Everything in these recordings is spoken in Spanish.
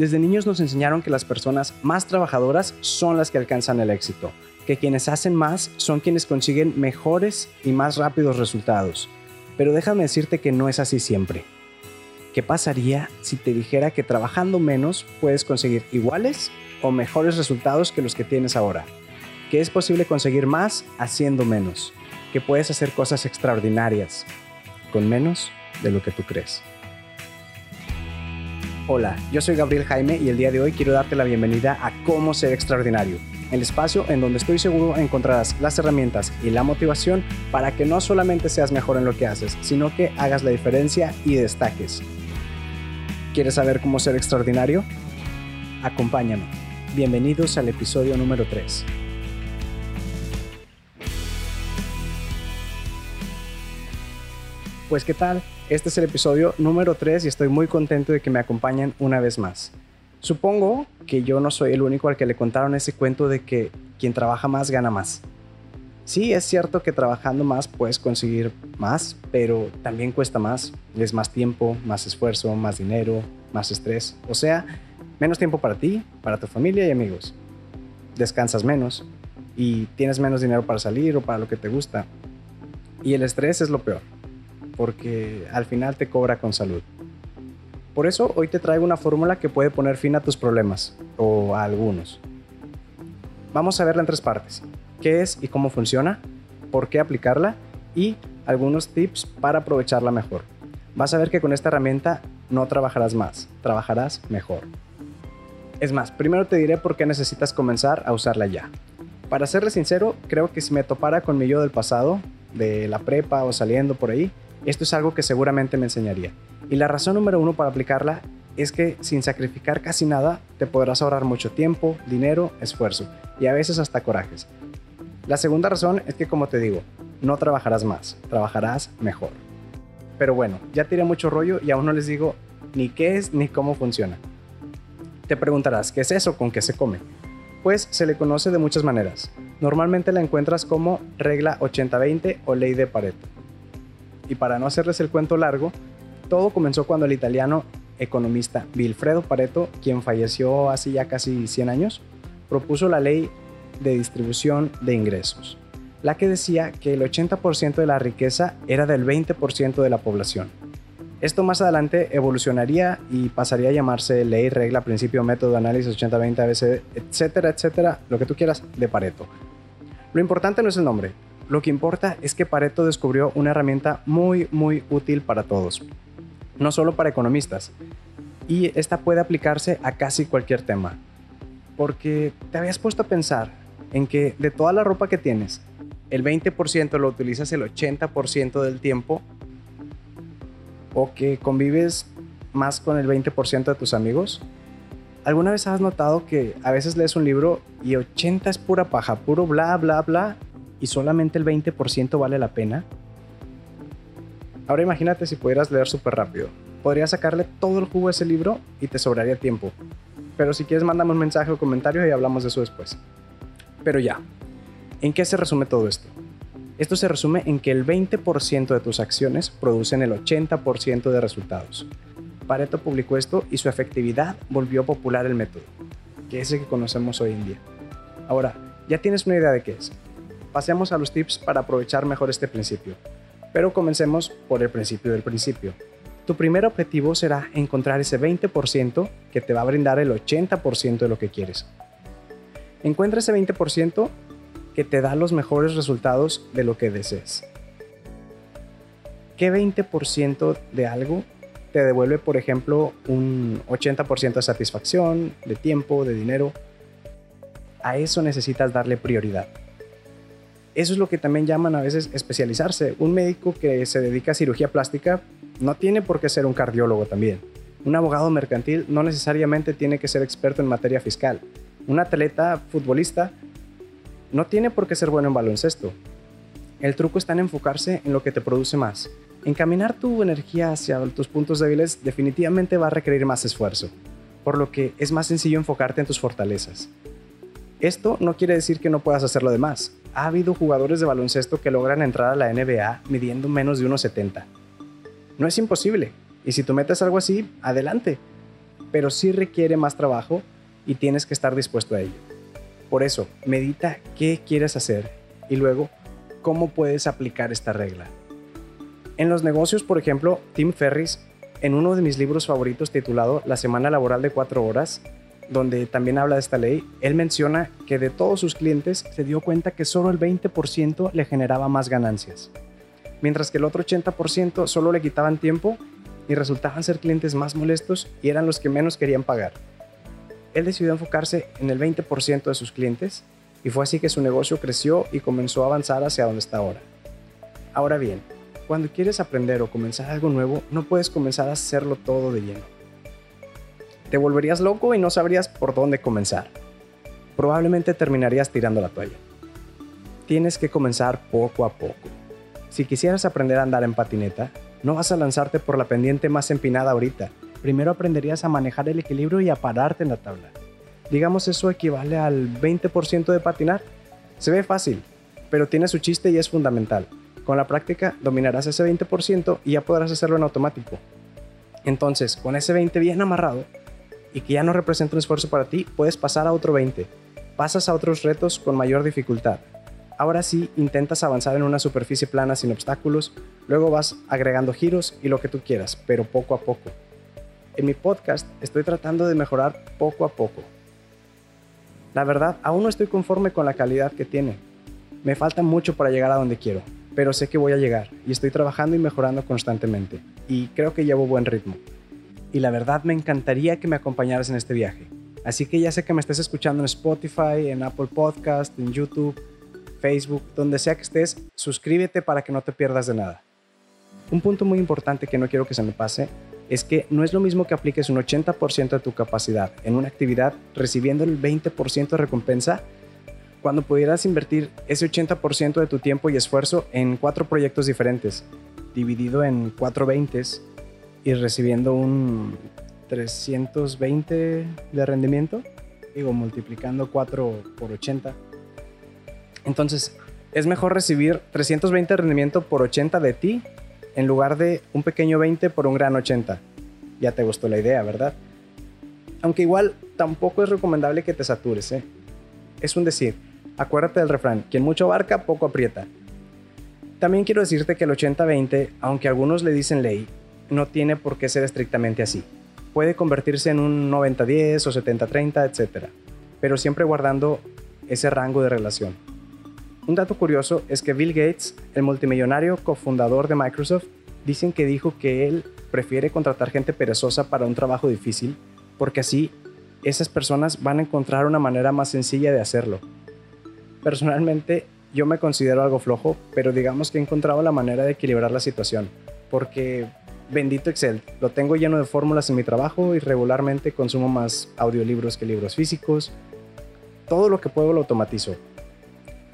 Desde niños nos enseñaron que las personas más trabajadoras son las que alcanzan el éxito, que quienes hacen más son quienes consiguen mejores y más rápidos resultados. Pero déjame decirte que no es así siempre. ¿Qué pasaría si te dijera que trabajando menos puedes conseguir iguales o mejores resultados que los que tienes ahora? Que es posible conseguir más haciendo menos, que puedes hacer cosas extraordinarias con menos de lo que tú crees. Hola, yo soy Gabriel Jaime y el día de hoy quiero darte la bienvenida a Cómo ser extraordinario, el espacio en donde estoy seguro encontrarás las herramientas y la motivación para que no solamente seas mejor en lo que haces, sino que hagas la diferencia y destaques. ¿Quieres saber cómo ser extraordinario? Acompáñame. Bienvenidos al episodio número 3. Pues qué tal, este es el episodio número 3 y estoy muy contento de que me acompañen una vez más. Supongo que yo no soy el único al que le contaron ese cuento de que quien trabaja más gana más. Sí, es cierto que trabajando más puedes conseguir más, pero también cuesta más. Es más tiempo, más esfuerzo, más dinero, más estrés. O sea, menos tiempo para ti, para tu familia y amigos. Descansas menos y tienes menos dinero para salir o para lo que te gusta. Y el estrés es lo peor porque al final te cobra con salud. Por eso hoy te traigo una fórmula que puede poner fin a tus problemas, o a algunos. Vamos a verla en tres partes. ¿Qué es y cómo funciona? ¿Por qué aplicarla? Y algunos tips para aprovecharla mejor. Vas a ver que con esta herramienta no trabajarás más, trabajarás mejor. Es más, primero te diré por qué necesitas comenzar a usarla ya. Para serle sincero, creo que si me topara con mi yo del pasado, de la prepa o saliendo por ahí, esto es algo que seguramente me enseñaría. Y la razón número uno para aplicarla es que sin sacrificar casi nada te podrás ahorrar mucho tiempo, dinero, esfuerzo y a veces hasta corajes. La segunda razón es que como te digo, no trabajarás más, trabajarás mejor. Pero bueno, ya tiré mucho rollo y aún no les digo ni qué es ni cómo funciona. Te preguntarás, ¿qué es eso? ¿Con qué se come? Pues se le conoce de muchas maneras. Normalmente la encuentras como regla 80-20 o ley de Pareto. Y para no hacerles el cuento largo, todo comenzó cuando el italiano economista Vilfredo Pareto, quien falleció hace ya casi 100 años, propuso la ley de distribución de ingresos, la que decía que el 80% de la riqueza era del 20% de la población. Esto más adelante evolucionaría y pasaría a llamarse ley, regla, principio, método, análisis 80-20, ABC, etcétera, etcétera, lo que tú quieras de Pareto. Lo importante no es el nombre, lo que importa es que Pareto descubrió una herramienta muy, muy útil para todos, no solo para economistas, y esta puede aplicarse a casi cualquier tema. Porque te habías puesto a pensar en que de toda la ropa que tienes, el 20% lo utilizas el 80% del tiempo, o que convives más con el 20% de tus amigos. ¿Alguna vez has notado que a veces lees un libro y 80 es pura paja, puro bla, bla, bla, y solamente el 20% vale la pena? Ahora imagínate si pudieras leer súper rápido. Podrías sacarle todo el jugo a ese libro y te sobraría tiempo. Pero si quieres, mándame un mensaje o comentario y hablamos de eso después. Pero ya, ¿en qué se resume todo esto? Esto se resume en que el 20% de tus acciones producen el 80% de resultados. Pareto publicó esto y su efectividad volvió popular el método, que es el que conocemos hoy en día. Ahora, ya tienes una idea de qué es. Pasemos a los tips para aprovechar mejor este principio. Pero comencemos por el principio del principio. Tu primer objetivo será encontrar ese 20% que te va a brindar el 80% de lo que quieres. Encuentra ese 20% que te da los mejores resultados de lo que desees. ¿Qué 20% de algo te devuelve, por ejemplo, un 80% de satisfacción, de tiempo, de dinero? A eso necesitas darle prioridad. Eso es lo que también llaman a veces especializarse. Un médico que se dedica a cirugía plástica no tiene por qué ser un cardiólogo también. Un abogado mercantil no necesariamente tiene que ser experto en materia fiscal. Un atleta futbolista no tiene por qué ser bueno en baloncesto. El truco está en enfocarse en lo que te produce más. Encaminar tu energía hacia tus puntos débiles definitivamente va a requerir más esfuerzo, por lo que es más sencillo enfocarte en tus fortalezas. Esto no quiere decir que no puedas hacer lo demás ha habido jugadores de baloncesto que logran entrar a la NBA midiendo menos de 1,70. No es imposible, y si tú metes algo así, adelante. pero sí requiere más trabajo y tienes que estar dispuesto a ello. Por eso, medita qué quieres hacer y luego cómo puedes aplicar esta regla. En los negocios, por ejemplo, Tim Ferris, en uno de mis libros favoritos titulado La semana laboral de cuatro horas, donde también habla de esta ley, él menciona que de todos sus clientes se dio cuenta que solo el 20% le generaba más ganancias, mientras que el otro 80% solo le quitaban tiempo y resultaban ser clientes más molestos y eran los que menos querían pagar. Él decidió enfocarse en el 20% de sus clientes y fue así que su negocio creció y comenzó a avanzar hacia donde está ahora. Ahora bien, cuando quieres aprender o comenzar algo nuevo, no puedes comenzar a hacerlo todo de lleno te volverías loco y no sabrías por dónde comenzar. Probablemente terminarías tirando la toalla. Tienes que comenzar poco a poco. Si quisieras aprender a andar en patineta, no vas a lanzarte por la pendiente más empinada ahorita. Primero aprenderías a manejar el equilibrio y a pararte en la tabla. Digamos eso equivale al 20% de patinar. Se ve fácil, pero tiene su chiste y es fundamental. Con la práctica dominarás ese 20% y ya podrás hacerlo en automático. Entonces, con ese 20 bien amarrado, y que ya no representa un esfuerzo para ti, puedes pasar a otro 20. Pasas a otros retos con mayor dificultad. Ahora sí, intentas avanzar en una superficie plana sin obstáculos, luego vas agregando giros y lo que tú quieras, pero poco a poco. En mi podcast estoy tratando de mejorar poco a poco. La verdad, aún no estoy conforme con la calidad que tiene. Me falta mucho para llegar a donde quiero, pero sé que voy a llegar y estoy trabajando y mejorando constantemente, y creo que llevo buen ritmo y la verdad me encantaría que me acompañaras en este viaje. Así que ya sé que me estés escuchando en Spotify, en Apple Podcast, en YouTube, Facebook, donde sea que estés, suscríbete para que no te pierdas de nada. Un punto muy importante que no quiero que se me pase es que no es lo mismo que apliques un 80% de tu capacidad en una actividad recibiendo el 20% de recompensa cuando pudieras invertir ese 80% de tu tiempo y esfuerzo en cuatro proyectos diferentes, dividido en cuatro 20 y recibiendo un 320 de rendimiento, digo, multiplicando 4 por 80. Entonces, es mejor recibir 320 de rendimiento por 80 de ti en lugar de un pequeño 20 por un gran 80. Ya te gustó la idea, ¿verdad? Aunque igual tampoco es recomendable que te satures, ¿eh? Es un decir, acuérdate del refrán, quien mucho abarca, poco aprieta. También quiero decirte que el 80-20, aunque algunos le dicen ley, no tiene por qué ser estrictamente así. Puede convertirse en un 90-10 o 70-30, etc. Pero siempre guardando ese rango de relación. Un dato curioso es que Bill Gates, el multimillonario cofundador de Microsoft, dicen que dijo que él prefiere contratar gente perezosa para un trabajo difícil, porque así esas personas van a encontrar una manera más sencilla de hacerlo. Personalmente, yo me considero algo flojo, pero digamos que he encontrado la manera de equilibrar la situación, porque bendito Excel. Lo tengo lleno de fórmulas en mi trabajo y regularmente consumo más audiolibros que libros físicos. Todo lo que puedo lo automatizo.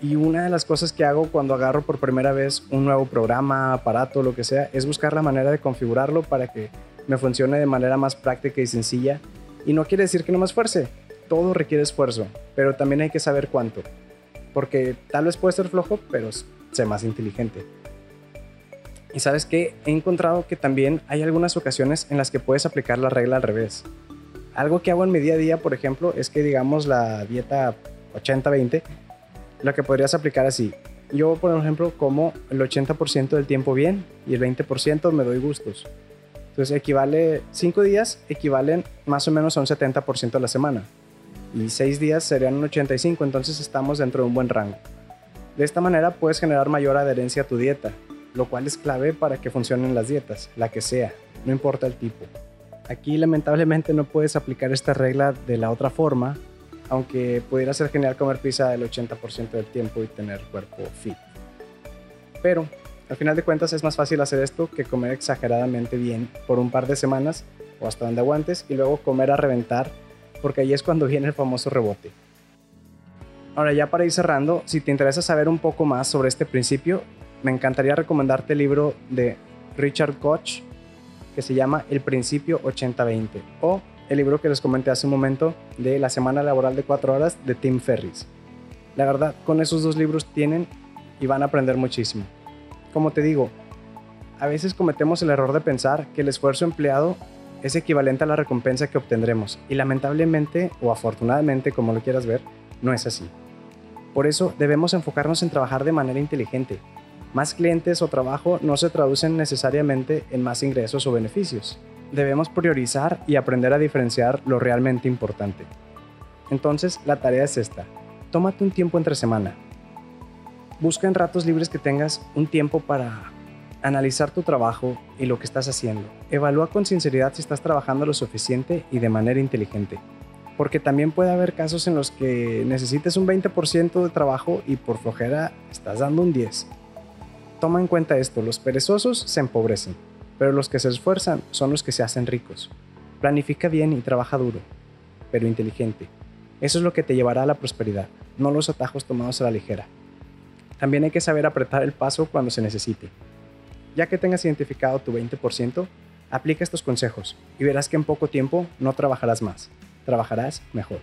Y una de las cosas que hago cuando agarro por primera vez un nuevo programa, aparato, lo que sea, es buscar la manera de configurarlo para que me funcione de manera más práctica y sencilla. Y no quiere decir que no me esfuerce. Todo requiere esfuerzo, pero también hay que saber cuánto. Porque tal vez puede ser flojo, pero sé más inteligente. Y sabes que he encontrado que también hay algunas ocasiones en las que puedes aplicar la regla al revés. Algo que hago en mi día a día, por ejemplo, es que digamos la dieta 80-20, lo que podrías aplicar así. Yo, por ejemplo, como el 80% del tiempo bien y el 20% me doy gustos. Entonces equivale, 5 días equivalen más o menos a un 70% a la semana. Y 6 días serían un 85, entonces estamos dentro de un buen rango. De esta manera puedes generar mayor adherencia a tu dieta lo cual es clave para que funcionen las dietas, la que sea, no importa el tipo. Aquí lamentablemente no puedes aplicar esta regla de la otra forma, aunque pudiera ser genial comer pizza el 80% del tiempo y tener cuerpo fit. Pero al final de cuentas es más fácil hacer esto que comer exageradamente bien por un par de semanas o hasta donde aguantes y luego comer a reventar, porque ahí es cuando viene el famoso rebote. Ahora ya para ir cerrando, si te interesa saber un poco más sobre este principio, me encantaría recomendarte el libro de Richard Koch que se llama El Principio 80-20 o el libro que les comenté hace un momento de La Semana Laboral de 4 Horas de Tim Ferris. La verdad, con esos dos libros tienen y van a aprender muchísimo. Como te digo, a veces cometemos el error de pensar que el esfuerzo empleado es equivalente a la recompensa que obtendremos y lamentablemente o afortunadamente, como lo quieras ver, no es así. Por eso debemos enfocarnos en trabajar de manera inteligente. Más clientes o trabajo no se traducen necesariamente en más ingresos o beneficios. Debemos priorizar y aprender a diferenciar lo realmente importante. Entonces, la tarea es esta. Tómate un tiempo entre semana. Busca en ratos libres que tengas un tiempo para analizar tu trabajo y lo que estás haciendo. Evalúa con sinceridad si estás trabajando lo suficiente y de manera inteligente. Porque también puede haber casos en los que necesites un 20% de trabajo y por flojera estás dando un 10. Toma en cuenta esto, los perezosos se empobrecen, pero los que se esfuerzan son los que se hacen ricos. Planifica bien y trabaja duro, pero inteligente. Eso es lo que te llevará a la prosperidad, no los atajos tomados a la ligera. También hay que saber apretar el paso cuando se necesite. Ya que tengas identificado tu 20%, aplica estos consejos y verás que en poco tiempo no trabajarás más, trabajarás mejor.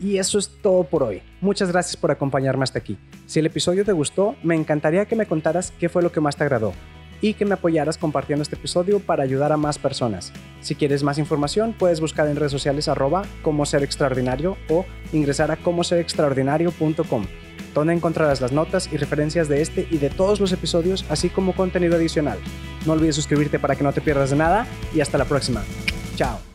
Y eso es todo por hoy. Muchas gracias por acompañarme hasta aquí. Si el episodio te gustó, me encantaría que me contaras qué fue lo que más te agradó y que me apoyaras compartiendo este episodio para ayudar a más personas. Si quieres más información, puedes buscar en redes sociales arroba como ser extraordinario o ingresar a comoserextraordinario.com donde encontrarás las notas y referencias de este y de todos los episodios, así como contenido adicional. No olvides suscribirte para que no te pierdas de nada y hasta la próxima. Chao.